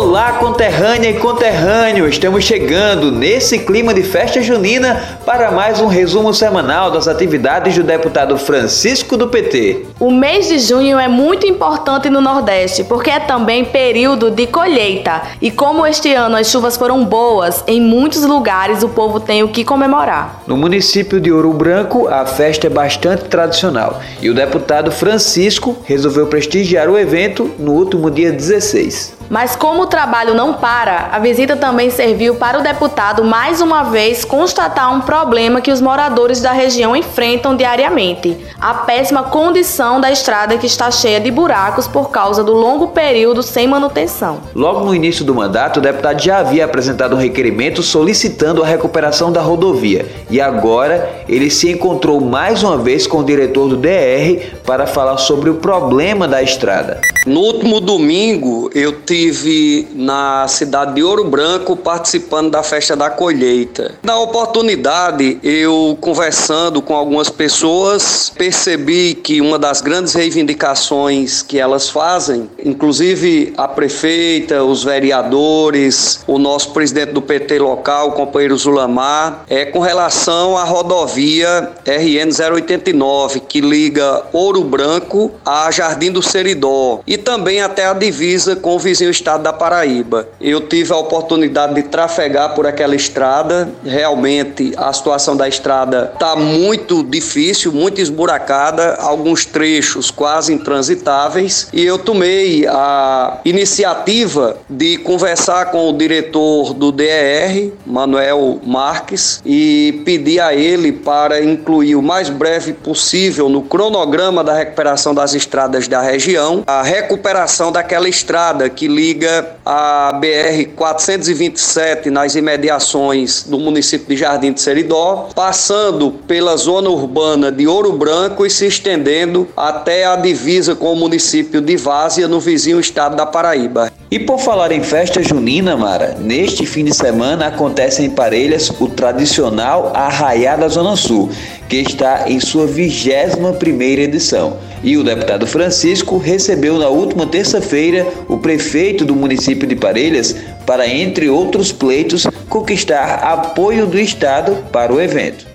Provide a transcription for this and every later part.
Olá, conterrânea e conterrâneo! Estamos chegando nesse clima de festa junina para mais um resumo semanal das atividades do deputado Francisco do PT. O mês de junho é muito importante no Nordeste porque é também período de colheita e, como este ano as chuvas foram boas, em muitos lugares o povo tem o que comemorar. No município de Ouro Branco, a festa é bastante tradicional e o deputado Francisco resolveu prestigiar o evento no último dia 16. Mas como o trabalho não para, a visita também serviu para o deputado mais uma vez constatar um problema que os moradores da região enfrentam diariamente: a péssima condição da estrada que está cheia de buracos por causa do longo período sem manutenção. Logo no início do mandato, o deputado já havia apresentado um requerimento solicitando a recuperação da rodovia e agora ele se encontrou mais uma vez com o diretor do DR para falar sobre o problema da estrada. No último domingo, eu tive na cidade de Ouro Branco participando da festa da colheita. Na oportunidade, eu conversando com algumas pessoas, percebi que uma das grandes reivindicações que elas fazem, inclusive a prefeita, os vereadores, o nosso presidente do PT local, o companheiro Zulamar, é com relação à rodovia RN 089, que liga Ouro Branco a Jardim do Seridó. E também até a divisa com o vizinho estado da Paraíba. Eu tive a oportunidade de trafegar por aquela estrada. Realmente a situação da estrada está muito difícil, muito esburacada, alguns trechos quase intransitáveis. E eu tomei a iniciativa de conversar com o diretor do DER, Manuel Marques, e pedir a ele para incluir o mais breve possível no cronograma da recuperação das estradas da região a recuperação daquela estrada que liga a BR 427 nas imediações do município de Jardim de Seridó, passando pela zona urbana de Ouro Branco e se estendendo até a divisa com o município de Várzea, no vizinho estado da Paraíba. E por falar em festa junina, Mara, neste fim de semana acontece em Parelhas o tradicional Arraiá da Zona Sul, que está em sua 21 primeira edição. E o deputado Francisco recebeu na última terça-feira o prefeito do município de Parelhas para, entre outros pleitos, conquistar apoio do Estado para o evento.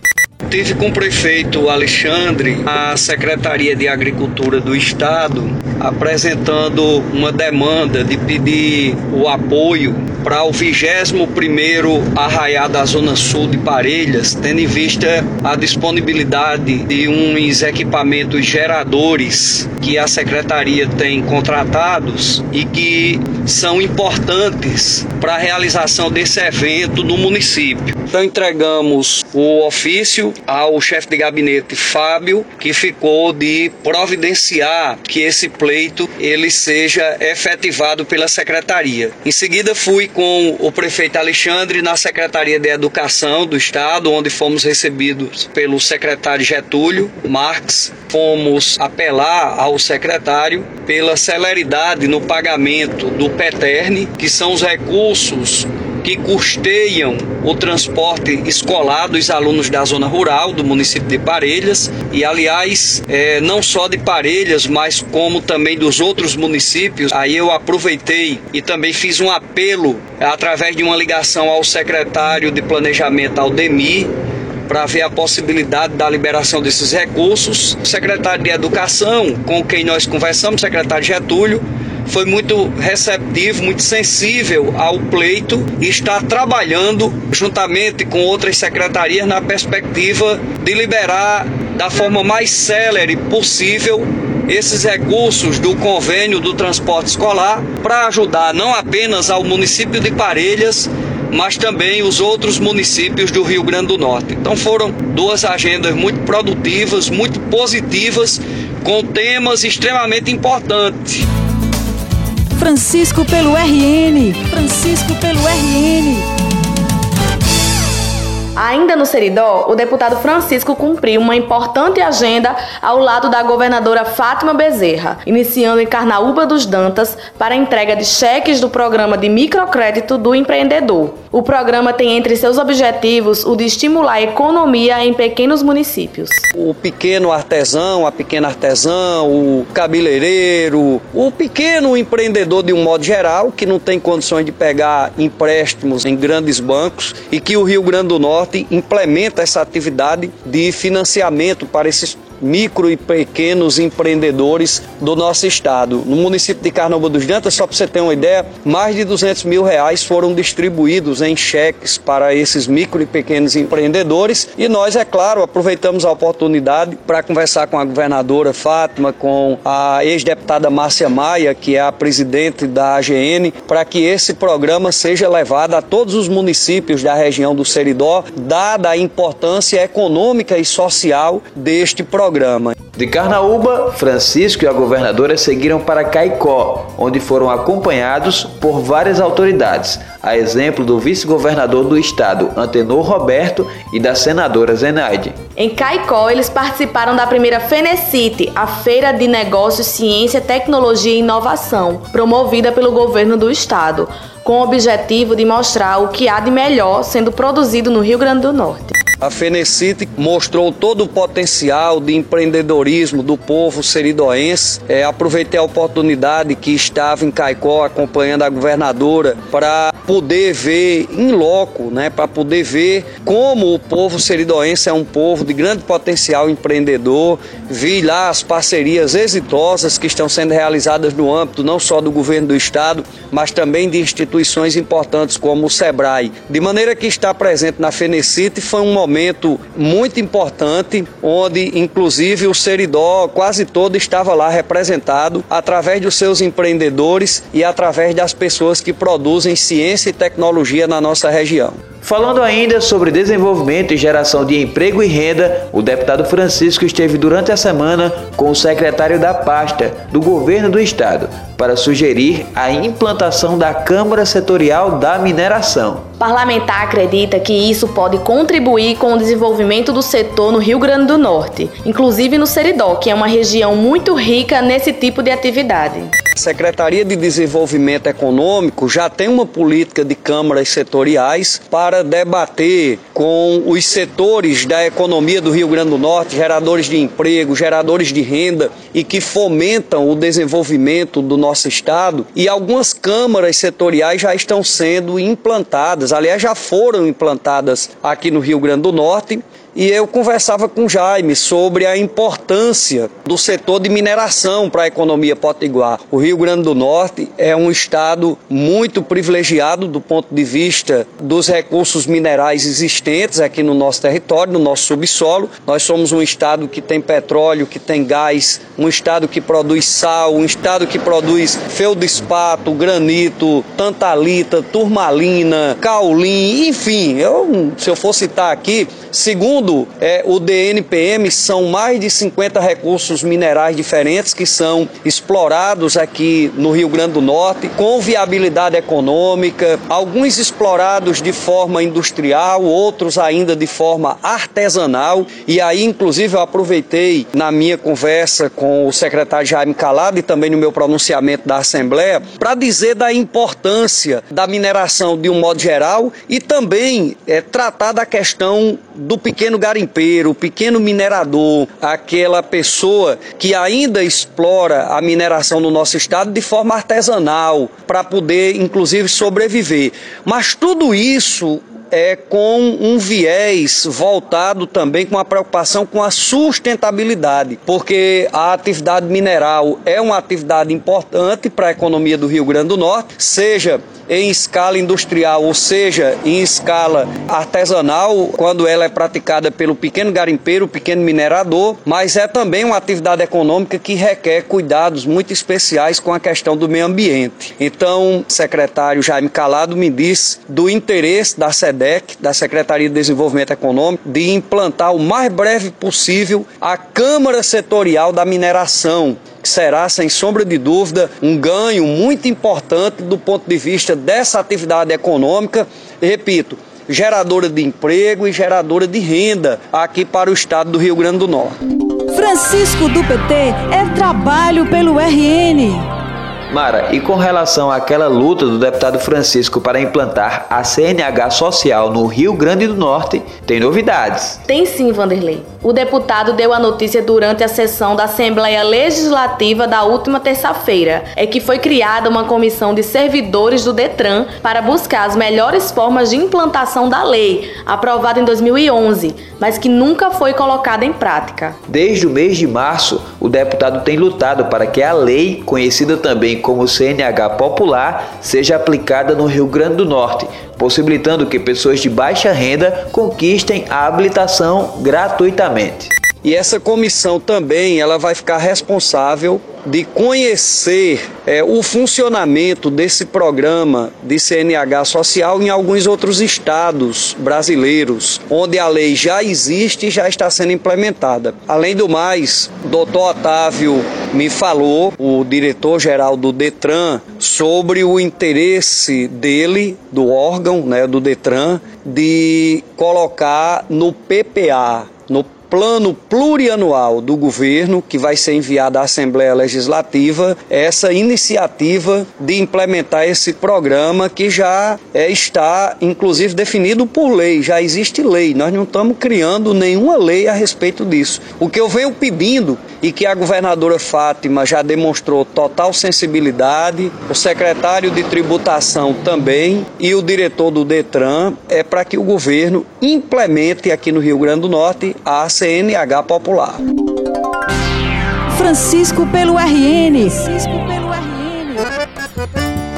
Tive com o prefeito Alexandre a Secretaria de Agricultura do Estado apresentando uma demanda de pedir o apoio para o 21º Arraiá da Zona Sul de Parelhas, tendo em vista a disponibilidade de uns equipamentos geradores que a secretaria tem contratados e que são importantes para a realização desse evento no município. Então entregamos o ofício ao chefe de gabinete Fábio, que ficou de providenciar que esse pleito ele seja efetivado pela secretaria. Em seguida fui com o prefeito Alexandre na Secretaria de Educação do Estado, onde fomos recebidos pelo secretário Getúlio Marques. Fomos apelar ao secretário pela celeridade no pagamento do PETERN, que são os recursos que custeiam o transporte escolar dos alunos da zona rural do município de Parelhas e, aliás, é, não só de Parelhas, mas como também dos outros municípios. Aí eu aproveitei e também fiz um apelo através de uma ligação ao secretário de Planejamento, Aldemir, para ver a possibilidade da liberação desses recursos. O secretário de Educação, com quem nós conversamos, o secretário Getúlio, foi muito receptivo, muito sensível ao pleito e está trabalhando juntamente com outras secretarias na perspectiva de liberar da forma mais célere possível esses recursos do convênio do transporte escolar para ajudar não apenas ao município de Parelhas, mas também os outros municípios do Rio Grande do Norte. Então foram duas agendas muito produtivas, muito positivas, com temas extremamente importantes. Francisco pelo RN. Francisco pelo RN. Ainda no Seridó, o deputado Francisco cumpriu uma importante agenda ao lado da governadora Fátima Bezerra, iniciando em Carnaúba dos Dantas para a entrega de cheques do programa de microcrédito do empreendedor. O programa tem entre seus objetivos o de estimular a economia em pequenos municípios. O pequeno artesão, a pequena artesã, o cabeleireiro, o pequeno empreendedor de um modo geral que não tem condições de pegar empréstimos em grandes bancos e que o Rio Grande do Norte Implementa essa atividade de financiamento para esses micro e pequenos empreendedores do nosso estado. No município de Carnaúba dos Dantas, só para você ter uma ideia, mais de 200 mil reais foram distribuídos em cheques para esses micro e pequenos empreendedores e nós, é claro, aproveitamos a oportunidade para conversar com a governadora Fátima, com a ex-deputada Márcia Maia, que é a presidente da AGN, para que esse programa seja levado a todos os municípios da região do Seridó, dada a importância econômica e social deste programa programa. De Carnaúba, Francisco e a governadora seguiram para Caicó, onde foram acompanhados por várias autoridades, a exemplo do vice-governador do estado, Antenor Roberto, e da senadora Zenaide. Em Caicó, eles participaram da primeira Fenecite, a Feira de Negócios, Ciência, Tecnologia e Inovação, promovida pelo governo do estado, com o objetivo de mostrar o que há de melhor sendo produzido no Rio Grande do Norte. A Fenecite mostrou todo o potencial de empreendedorismo do povo seridoense. É, aproveitei a oportunidade que estava em Caicó acompanhando a governadora para poder ver em loco, né, para poder ver como o povo seridoense é um povo de grande potencial empreendedor. Vi lá as parcerias exitosas que estão sendo realizadas no âmbito não só do governo do estado, mas também de instituições importantes como o SEBRAE. De maneira que estar presente na Fenecite foi um momento muito importante, onde inclusive o Seridó quase todo estava lá representado através dos seus empreendedores e através das pessoas que produzem ciência e tecnologia na nossa região. Falando ainda sobre desenvolvimento e geração de emprego e renda, o deputado Francisco esteve durante a semana com o secretário da pasta do governo do estado para sugerir a implantação da Câmara Setorial da Mineração. O parlamentar acredita que isso pode contribuir com o desenvolvimento do setor no Rio Grande do Norte, inclusive no Seridó, que é uma região muito rica nesse tipo de atividade. A Secretaria de Desenvolvimento Econômico já tem uma política de câmaras setoriais para debater com os setores da economia do Rio Grande do Norte, geradores de emprego, geradores de renda e que fomentam o desenvolvimento do nosso estado. E algumas câmaras setoriais já estão sendo implantadas, aliás, já foram implantadas aqui no Rio Grande do Norte e eu conversava com Jaime sobre a importância do setor de mineração para a economia potiguar. O Rio Grande do Norte é um estado muito privilegiado do ponto de vista dos recursos minerais existentes aqui no nosso território, no nosso subsolo. Nós somos um estado que tem petróleo, que tem gás, um estado que produz sal, um estado que produz feldespato, granito, tantalita, turmalina, caulim, enfim, eu, se eu for citar aqui, Segundo é, o DNPM, são mais de 50 recursos minerais diferentes que são explorados aqui no Rio Grande do Norte, com viabilidade econômica, alguns explorados de forma industrial, outros ainda de forma artesanal. E aí, inclusive, eu aproveitei na minha conversa com o secretário Jaime Calado e também no meu pronunciamento da Assembleia para dizer da importância da mineração de um modo geral e também é, tratar da questão do pequeno garimpeiro, o pequeno minerador, aquela pessoa que ainda explora a mineração no nosso estado de forma artesanal, para poder, inclusive, sobreviver. Mas tudo isso é, com um viés voltado também com a preocupação com a sustentabilidade, porque a atividade mineral é uma atividade importante para a economia do Rio Grande do Norte, seja em escala industrial, ou seja, em escala artesanal, quando ela é praticada pelo pequeno garimpeiro, pequeno minerador, mas é também uma atividade econômica que requer cuidados muito especiais com a questão do meio ambiente. Então, o secretário Jaime Calado me disse do interesse da SEDEC, da Secretaria de Desenvolvimento Econômico, de implantar o mais breve possível a Câmara Setorial da Mineração, que será, sem sombra de dúvida, um ganho muito importante do ponto de vista dessa atividade econômica. repito, geradora de emprego e geradora de renda aqui para o estado do Rio Grande do Norte. Francisco do PT é trabalho pelo RN. Mara, e com relação àquela luta do deputado Francisco para implantar a CNH social no Rio Grande do Norte, tem novidades. Tem sim, Vanderlei. O deputado deu a notícia durante a sessão da Assembleia Legislativa da última terça-feira. É que foi criada uma comissão de servidores do Detran para buscar as melhores formas de implantação da lei, aprovada em 2011, mas que nunca foi colocada em prática. Desde o mês de março, o deputado tem lutado para que a lei, conhecida também como CNH popular seja aplicada no Rio Grande do Norte, possibilitando que pessoas de baixa renda conquistem a habilitação gratuitamente. E essa comissão também ela vai ficar responsável de conhecer é, o funcionamento desse programa de CNH social em alguns outros estados brasileiros, onde a lei já existe e já está sendo implementada. Além do mais, doutor Otávio me falou, o diretor-geral do Detran, sobre o interesse dele, do órgão, né, do Detran, de colocar no PPA, no plano plurianual do governo, que vai ser enviado à Assembleia Legislativa, essa iniciativa de implementar esse programa que já é, está, inclusive, definido por lei, já existe lei, nós não estamos criando nenhuma lei a respeito disso. O que eu venho pedindo e que a governadora Fátima já demonstrou total sensibilidade, o secretário de tributação também e o diretor do Detran é para que o governo implemente aqui no Rio Grande do Norte a CNH Popular. Francisco pelo RN.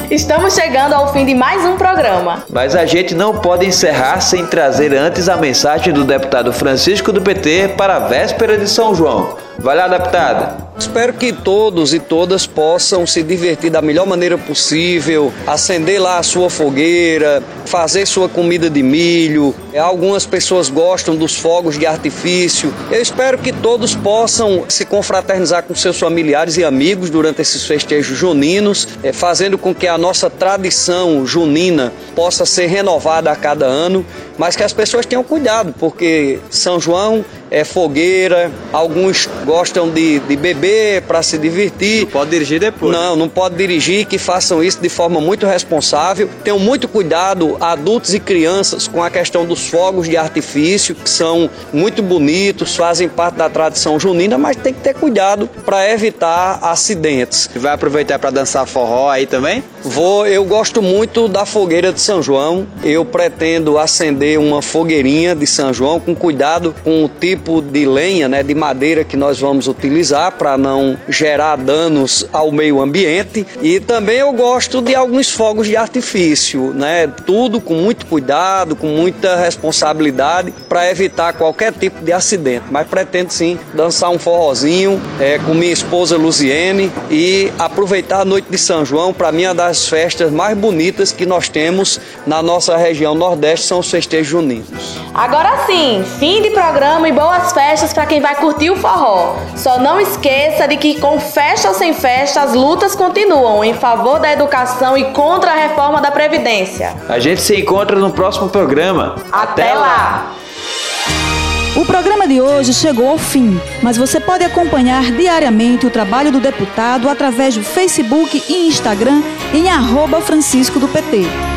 Estamos chegando ao fim de mais um programa. Mas a gente não pode encerrar sem trazer antes a mensagem do deputado Francisco do PT para a véspera de São João. Vai lá, deputada. Espero que todos e todas possam se divertir da melhor maneira possível, acender lá a sua fogueira, fazer sua comida de milho. Algumas pessoas gostam dos fogos de artifício. Eu espero que todos possam se confraternizar com seus familiares e amigos durante esses festejos juninos, eh, fazendo com que a nossa tradição junina possa ser renovada a cada ano, mas que as pessoas tenham cuidado, porque São João é fogueira, alguns gostam de, de beber para se divertir. Não pode dirigir depois. Não, não pode dirigir, que façam isso de forma muito responsável. Tenham muito cuidado, adultos e crianças, com a questão dos fogos de artifício, que são muito bonitos, fazem parte da tradição junina, mas tem que ter cuidado para evitar acidentes. Vai aproveitar para dançar forró aí também? Vou, eu gosto muito da fogueira de São João. Eu pretendo acender uma fogueirinha de São João com cuidado com o tipo de lenha, né, de madeira que nós vamos utilizar para não gerar danos ao meio ambiente. E também eu gosto de alguns fogos de artifício, né, tudo com muito cuidado, com muita responsabilidade para evitar qualquer tipo de acidente. Mas pretendo sim dançar um forrozinho é, com minha esposa Luziene e aproveitar a noite de São João. Para mim, é uma das festas mais bonitas que nós temos na nossa região Nordeste são os juninos. Agora sim, fim de programa e boa boas festas para quem vai curtir o forró. Só não esqueça de que com festa ou sem festa as lutas continuam em favor da educação e contra a reforma da Previdência. A gente se encontra no próximo programa. Até, Até lá. O programa de hoje chegou ao fim, mas você pode acompanhar diariamente o trabalho do deputado através do Facebook e Instagram em arroba Francisco do PT.